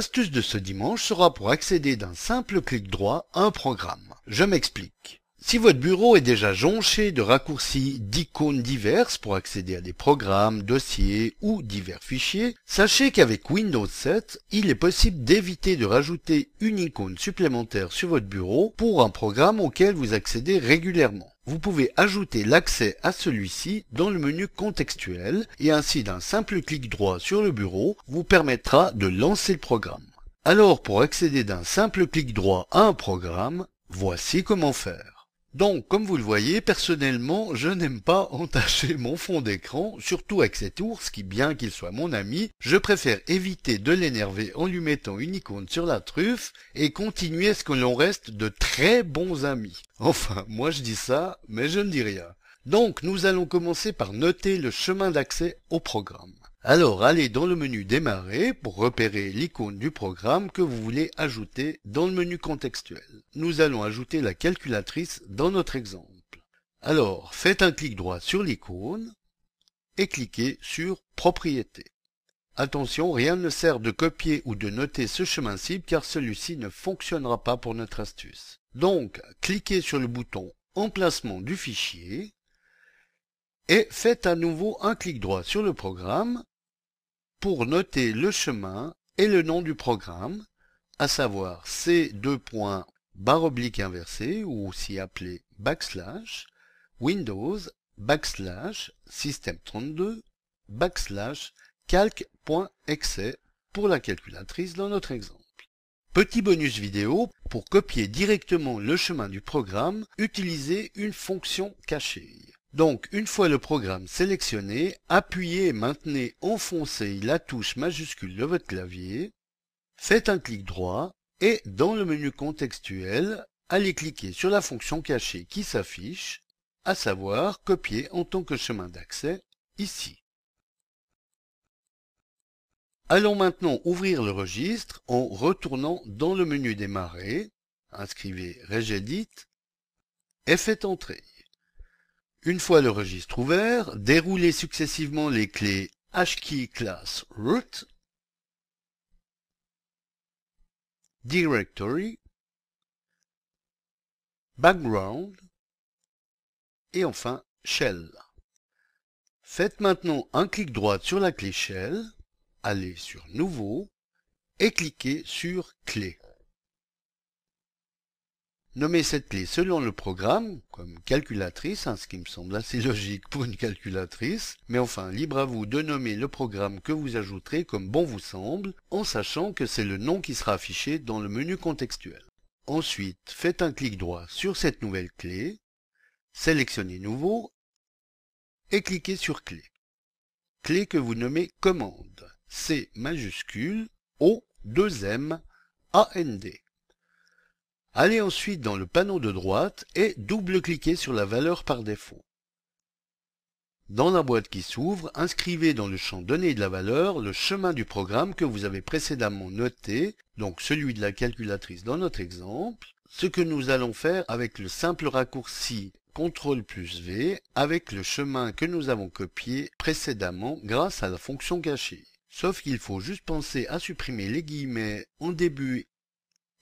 L'astuce de ce dimanche sera pour accéder d'un simple clic droit à un programme. Je m'explique. Si votre bureau est déjà jonché de raccourcis d'icônes diverses pour accéder à des programmes, dossiers ou divers fichiers, sachez qu'avec Windows 7, il est possible d'éviter de rajouter une icône supplémentaire sur votre bureau pour un programme auquel vous accédez régulièrement vous pouvez ajouter l'accès à celui-ci dans le menu contextuel et ainsi d'un simple clic droit sur le bureau vous permettra de lancer le programme. Alors pour accéder d'un simple clic droit à un programme, voici comment faire. Donc, comme vous le voyez, personnellement, je n'aime pas entacher mon fond d'écran, surtout avec cet ours qui, bien qu'il soit mon ami, je préfère éviter de l'énerver en lui mettant une icône sur la truffe et continuer ce que l'on reste de très bons amis. Enfin, moi je dis ça, mais je ne dis rien. Donc, nous allons commencer par noter le chemin d'accès au programme. Alors allez dans le menu Démarrer pour repérer l'icône du programme que vous voulez ajouter dans le menu contextuel. Nous allons ajouter la calculatrice dans notre exemple. Alors faites un clic droit sur l'icône et cliquez sur Propriétés. Attention, rien ne sert de copier ou de noter ce chemin cible car celui-ci ne fonctionnera pas pour notre astuce. Donc, cliquez sur le bouton Emplacement du fichier et faites à nouveau un clic droit sur le programme pour noter le chemin et le nom du programme, à savoir c points barre oblique inversée ou aussi appelé backslash Windows backslash système32 backslash calc.exe pour la calculatrice dans notre exemple. Petit bonus vidéo, pour copier directement le chemin du programme, utilisez une fonction cachée. Donc, une fois le programme sélectionné, appuyez et maintenez enfoncé la touche majuscule de votre clavier, faites un clic droit et dans le menu contextuel, allez cliquer sur la fonction cachée qui s'affiche, à savoir copier en tant que chemin d'accès ici. Allons maintenant ouvrir le registre en retournant dans le menu démarrer, inscrivez Regedit et faites entrer. Une fois le registre ouvert, déroulez successivement les clés HKey class root, directory, background et enfin shell. Faites maintenant un clic droit sur la clé shell, allez sur nouveau et cliquez sur clé. Nommez cette clé selon le programme, comme calculatrice, hein, ce qui me semble assez logique pour une calculatrice, mais enfin, libre à vous de nommer le programme que vous ajouterez comme bon vous semble, en sachant que c'est le nom qui sera affiché dans le menu contextuel. Ensuite, faites un clic droit sur cette nouvelle clé, sélectionnez Nouveau, et cliquez sur Clé. Clé que vous nommez Commande, C majuscule, O 2 M, A N D. Allez ensuite dans le panneau de droite et double-cliquez sur la valeur par défaut. Dans la boîte qui s'ouvre, inscrivez dans le champ Données de la valeur le chemin du programme que vous avez précédemment noté, donc celui de la calculatrice dans notre exemple, ce que nous allons faire avec le simple raccourci CTRL plus V avec le chemin que nous avons copié précédemment grâce à la fonction cachée. Sauf qu'il faut juste penser à supprimer les guillemets en début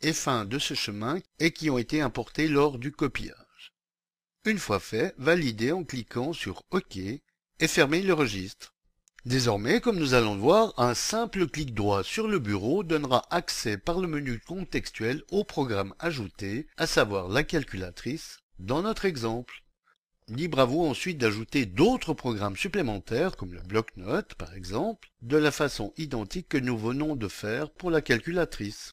et fin de ce chemin et qui ont été importés lors du copiage. Une fois fait, validez en cliquant sur OK et fermez le registre. Désormais, comme nous allons le voir, un simple clic droit sur le bureau donnera accès par le menu contextuel au programme ajouté, à savoir la calculatrice, dans notre exemple. Libre à vous ensuite d'ajouter d'autres programmes supplémentaires, comme le bloc-notes par exemple, de la façon identique que nous venons de faire pour la calculatrice.